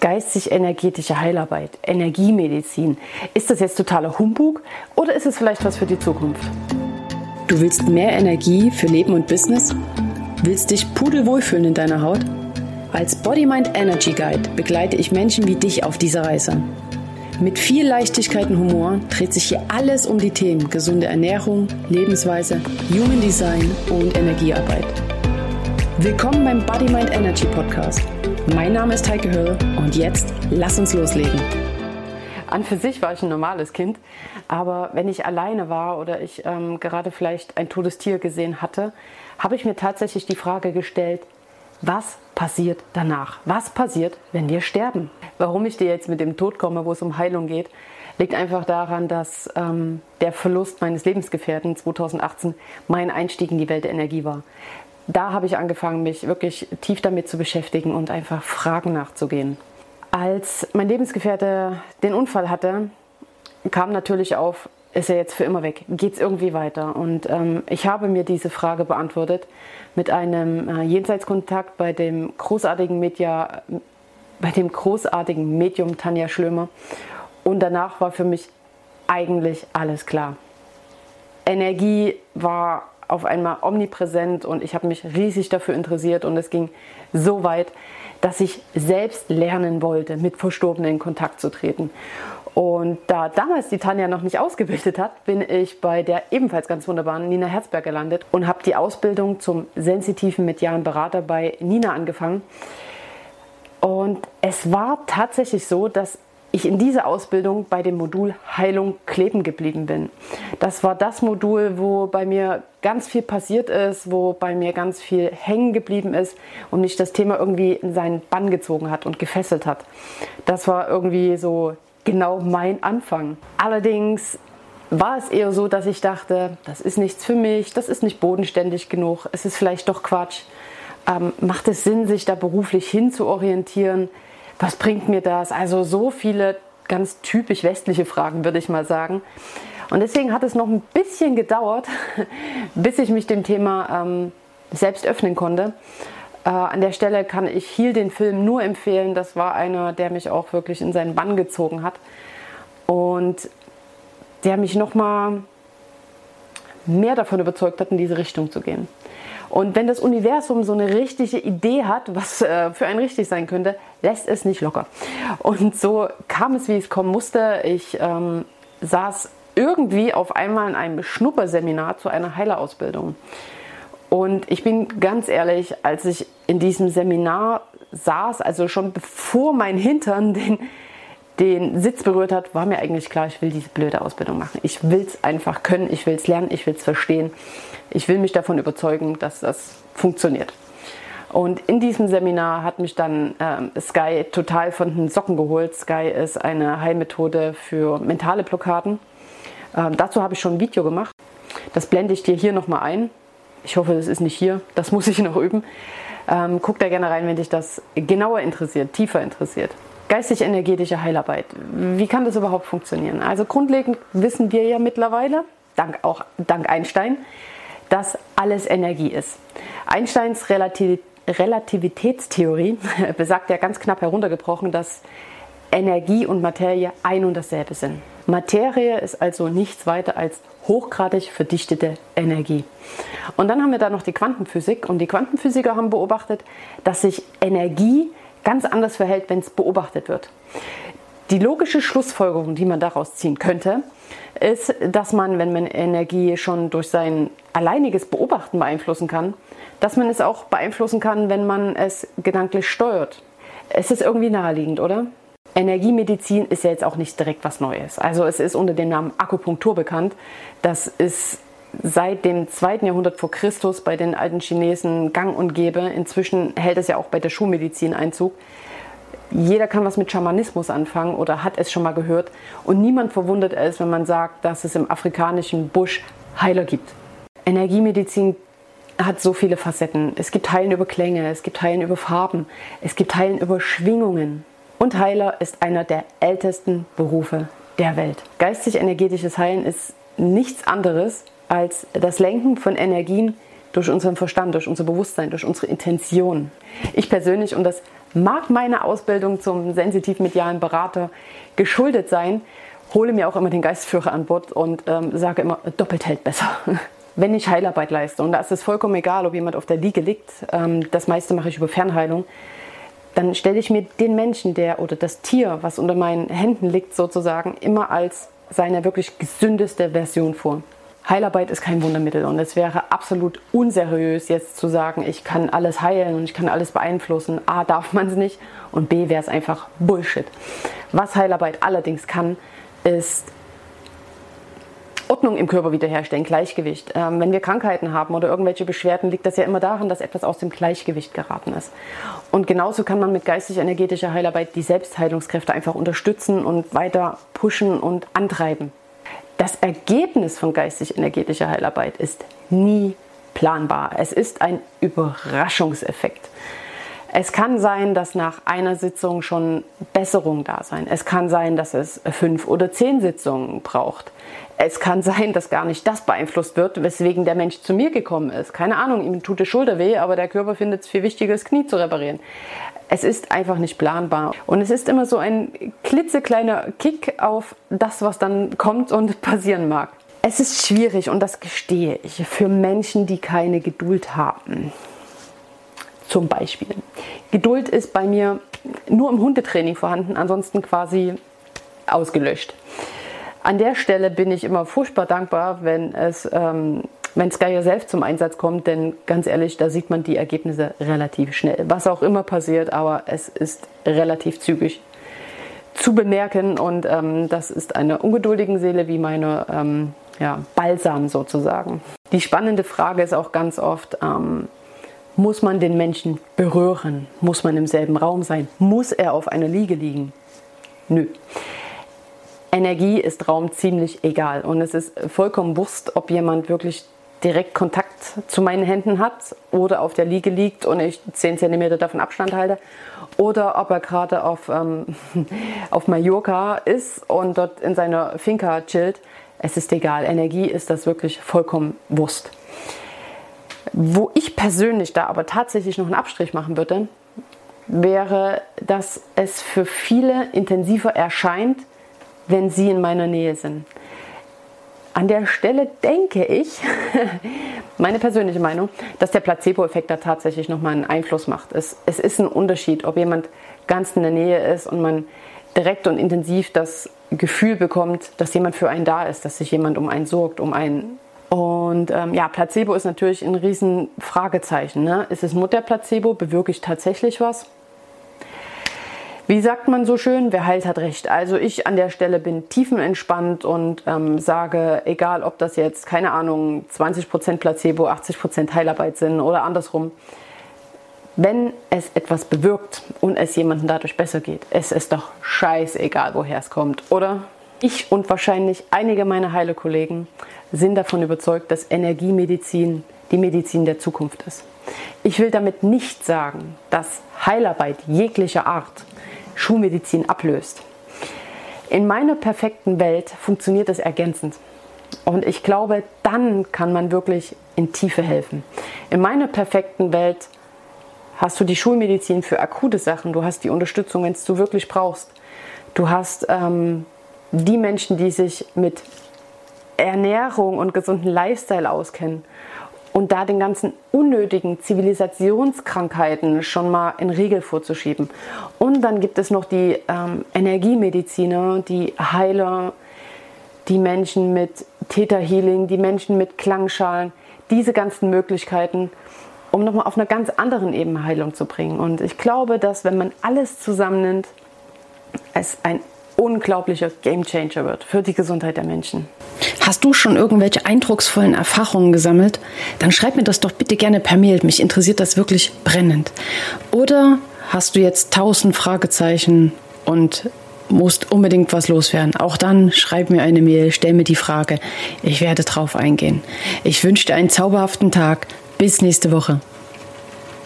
geistig-energetische Heilarbeit, Energiemedizin. Ist das jetzt totaler Humbug oder ist es vielleicht was für die Zukunft? Du willst mehr Energie für Leben und Business? Willst dich pudelwohl fühlen in deiner Haut? Als Body Mind Energy Guide begleite ich Menschen wie dich auf dieser Reise. Mit viel Leichtigkeit und Humor dreht sich hier alles um die Themen gesunde Ernährung, Lebensweise, Human Design und Energiearbeit. Willkommen beim Body Mind Energy Podcast. Mein Name ist Heike Höll und jetzt lass uns loslegen. An für sich war ich ein normales Kind, aber wenn ich alleine war oder ich ähm, gerade vielleicht ein totes Tier gesehen hatte, habe ich mir tatsächlich die Frage gestellt, was passiert danach? Was passiert, wenn wir sterben? Warum ich dir jetzt mit dem Tod komme, wo es um Heilung geht, liegt einfach daran, dass ähm, der Verlust meines Lebensgefährten 2018 mein Einstieg in die Welt der Energie war da habe ich angefangen, mich wirklich tief damit zu beschäftigen und einfach Fragen nachzugehen. Als mein Lebensgefährte den Unfall hatte, kam natürlich auf, ist er jetzt für immer weg? Geht es irgendwie weiter? Und ähm, ich habe mir diese Frage beantwortet mit einem äh, Jenseitskontakt bei dem großartigen Media, bei dem großartigen Medium Tanja Schlömer. Und danach war für mich eigentlich alles klar. Energie war auf einmal omnipräsent und ich habe mich riesig dafür interessiert und es ging so weit, dass ich selbst lernen wollte, mit Verstorbenen in Kontakt zu treten. Und da damals die Tanja noch nicht ausgebildet hat, bin ich bei der ebenfalls ganz wunderbaren Nina Herzberg gelandet und habe die Ausbildung zum sensitiven medialen Berater bei Nina angefangen. Und es war tatsächlich so, dass ich in dieser Ausbildung bei dem Modul Heilung kleben geblieben bin. Das war das Modul, wo bei mir ganz viel passiert ist, wo bei mir ganz viel hängen geblieben ist und mich das Thema irgendwie in seinen Bann gezogen hat und gefesselt hat. Das war irgendwie so genau mein Anfang. Allerdings war es eher so, dass ich dachte, das ist nichts für mich, das ist nicht bodenständig genug, es ist vielleicht doch Quatsch. Ähm, macht es Sinn, sich da beruflich hin zu orientieren? Was bringt mir das? Also so viele ganz typisch westliche Fragen, würde ich mal sagen. Und deswegen hat es noch ein bisschen gedauert, bis ich mich dem Thema ähm, selbst öffnen konnte. Äh, an der Stelle kann ich hier den Film nur empfehlen. Das war einer, der mich auch wirklich in seinen Bann gezogen hat und der mich noch mal mehr davon überzeugt hat, in diese Richtung zu gehen. Und wenn das Universum so eine richtige Idee hat, was äh, für einen richtig sein könnte, lässt es nicht locker. Und so kam es, wie es kommen musste. Ich ähm, saß irgendwie auf einmal in einem Schnupperseminar zu einer Heilerausbildung. Und ich bin ganz ehrlich, als ich in diesem Seminar saß, also schon bevor mein Hintern den, den Sitz berührt hat, war mir eigentlich klar, ich will diese blöde Ausbildung machen. Ich will es einfach können, ich will es lernen, ich will es verstehen. Ich will mich davon überzeugen, dass das funktioniert. Und in diesem Seminar hat mich dann äh, Sky total von den Socken geholt. Sky ist eine Heilmethode für mentale Blockaden. Ähm, dazu habe ich schon ein Video gemacht. Das blende ich dir hier nochmal ein. Ich hoffe, das ist nicht hier. Das muss ich noch üben. Ähm, guck da gerne rein, wenn dich das genauer interessiert, tiefer interessiert. Geistig-energetische Heilarbeit. Wie kann das überhaupt funktionieren? Also grundlegend wissen wir ja mittlerweile, dank auch dank Einstein, dass alles Energie ist. Einsteins Relativ Relativitätstheorie besagt ja ganz knapp heruntergebrochen, dass Energie und Materie ein und dasselbe sind. Materie ist also nichts weiter als hochgradig verdichtete Energie. Und dann haben wir da noch die Quantenphysik und die Quantenphysiker haben beobachtet, dass sich Energie ganz anders verhält, wenn es beobachtet wird. Die logische Schlussfolgerung, die man daraus ziehen könnte, ist, dass man, wenn man Energie schon durch sein alleiniges Beobachten beeinflussen kann, dass man es auch beeinflussen kann, wenn man es gedanklich steuert. Es ist irgendwie naheliegend, oder? Energiemedizin ist ja jetzt auch nicht direkt was Neues. Also es ist unter dem Namen Akupunktur bekannt. Das ist seit dem zweiten Jahrhundert vor Christus bei den alten Chinesen gang und gäbe. Inzwischen hält es ja auch bei der Schulmedizin Einzug. Jeder kann was mit Schamanismus anfangen oder hat es schon mal gehört. Und niemand verwundert es, wenn man sagt, dass es im afrikanischen Busch Heiler gibt. Energiemedizin hat so viele Facetten. Es gibt Heilen über Klänge, es gibt Heilen über Farben, es gibt Heilen über Schwingungen. Und Heiler ist einer der ältesten Berufe der Welt. Geistig-energetisches Heilen ist nichts anderes als das Lenken von Energien durch unseren Verstand, durch unser Bewusstsein, durch unsere Intention. Ich persönlich, und das Mag meine Ausbildung zum sensitiv-medialen Berater geschuldet sein, hole mir auch immer den Geistführer an Bord und ähm, sage immer, doppelt hält besser. Wenn ich Heilarbeit leiste, und da ist es vollkommen egal, ob jemand auf der Liege liegt, ähm, das meiste mache ich über Fernheilung, dann stelle ich mir den Menschen, der oder das Tier, was unter meinen Händen liegt, sozusagen immer als seine wirklich gesündeste Version vor. Heilarbeit ist kein Wundermittel und es wäre absolut unseriös, jetzt zu sagen, ich kann alles heilen und ich kann alles beeinflussen. A, darf man es nicht und B, wäre es einfach Bullshit. Was Heilarbeit allerdings kann, ist Ordnung im Körper wiederherstellen, Gleichgewicht. Ähm, wenn wir Krankheiten haben oder irgendwelche Beschwerden, liegt das ja immer daran, dass etwas aus dem Gleichgewicht geraten ist. Und genauso kann man mit geistig-energetischer Heilarbeit die Selbstheilungskräfte einfach unterstützen und weiter pushen und antreiben. Das Ergebnis von geistig-energetischer Heilarbeit ist nie planbar. Es ist ein Überraschungseffekt. Es kann sein, dass nach einer Sitzung schon Besserung da sein. Es kann sein, dass es fünf oder zehn Sitzungen braucht. Es kann sein, dass gar nicht das beeinflusst wird, weswegen der Mensch zu mir gekommen ist. Keine Ahnung, ihm tut die Schulter weh, aber der Körper findet es viel wichtiger, das Knie zu reparieren. Es ist einfach nicht planbar. Und es ist immer so ein klitzekleiner Kick auf das, was dann kommt und passieren mag. Es ist schwierig und das gestehe ich für Menschen, die keine Geduld haben. Zum Beispiel. Geduld ist bei mir nur im Hundetraining vorhanden, ansonsten quasi ausgelöscht. An der Stelle bin ich immer furchtbar dankbar, wenn es ähm, wenn Sky selbst zum Einsatz kommt, denn ganz ehrlich, da sieht man die Ergebnisse relativ schnell. Was auch immer passiert, aber es ist relativ zügig zu bemerken und ähm, das ist eine ungeduldige Seele wie meine ähm, ja, Balsam sozusagen. Die spannende Frage ist auch ganz oft, ähm, muss man den Menschen berühren? Muss man im selben Raum sein? Muss er auf einer Liege liegen? Nö. Energie ist Raum ziemlich egal und es ist vollkommen wurscht, ob jemand wirklich direkt Kontakt zu meinen Händen hat oder auf der Liege liegt und ich 10 cm davon Abstand halte oder ob er gerade auf, ähm, auf Mallorca ist und dort in seiner Finca chillt. Es ist egal. Energie ist das wirklich vollkommen Wurst. Wo ich persönlich da aber tatsächlich noch einen Abstrich machen würde, wäre, dass es für viele intensiver erscheint, wenn sie in meiner Nähe sind. An der Stelle denke ich, meine persönliche Meinung, dass der Placebo-Effekt da tatsächlich nochmal einen Einfluss macht. Es, es ist ein Unterschied, ob jemand ganz in der Nähe ist und man direkt und intensiv das Gefühl bekommt, dass jemand für einen da ist, dass sich jemand um einen sorgt, um einen und ähm, ja, Placebo ist natürlich ein riesen Fragezeichen. Ne? Ist es Mutterplacebo? Bewirke ich tatsächlich was? Wie sagt man so schön, wer heilt, hat recht. Also ich an der Stelle bin tiefenentspannt und ähm, sage, egal ob das jetzt, keine Ahnung, 20% Placebo, 80% Heilarbeit sind oder andersrum, wenn es etwas bewirkt und es jemandem dadurch besser geht, es ist doch scheißegal, woher es kommt, oder? Ich und wahrscheinlich einige meiner Heilekollegen sind davon überzeugt, dass Energiemedizin die Medizin der Zukunft ist. Ich will damit nicht sagen, dass Heilarbeit jeglicher Art Schulmedizin ablöst. In meiner perfekten Welt funktioniert das ergänzend. Und ich glaube, dann kann man wirklich in Tiefe helfen. In meiner perfekten Welt hast du die Schulmedizin für akute Sachen, du hast die Unterstützung, wenn es du wirklich brauchst. Du hast ähm, die Menschen, die sich mit Ernährung und gesunden Lifestyle auskennen und da den ganzen unnötigen Zivilisationskrankheiten schon mal in Riegel vorzuschieben. Und dann gibt es noch die ähm, Energiemediziner, die Heiler, die Menschen mit Theta Healing, die Menschen mit Klangschalen, diese ganzen Möglichkeiten, um nochmal auf einer ganz anderen Ebene Heilung zu bringen. Und ich glaube, dass wenn man alles zusammennimmt, es ein unglaublicher Gamechanger wird für die Gesundheit der Menschen. Hast du schon irgendwelche eindrucksvollen Erfahrungen gesammelt? Dann schreib mir das doch bitte gerne per Mail. Mich interessiert das wirklich brennend. Oder hast du jetzt tausend Fragezeichen und musst unbedingt was loswerden? Auch dann schreib mir eine Mail, stell mir die Frage. Ich werde drauf eingehen. Ich wünsche dir einen zauberhaften Tag. Bis nächste Woche.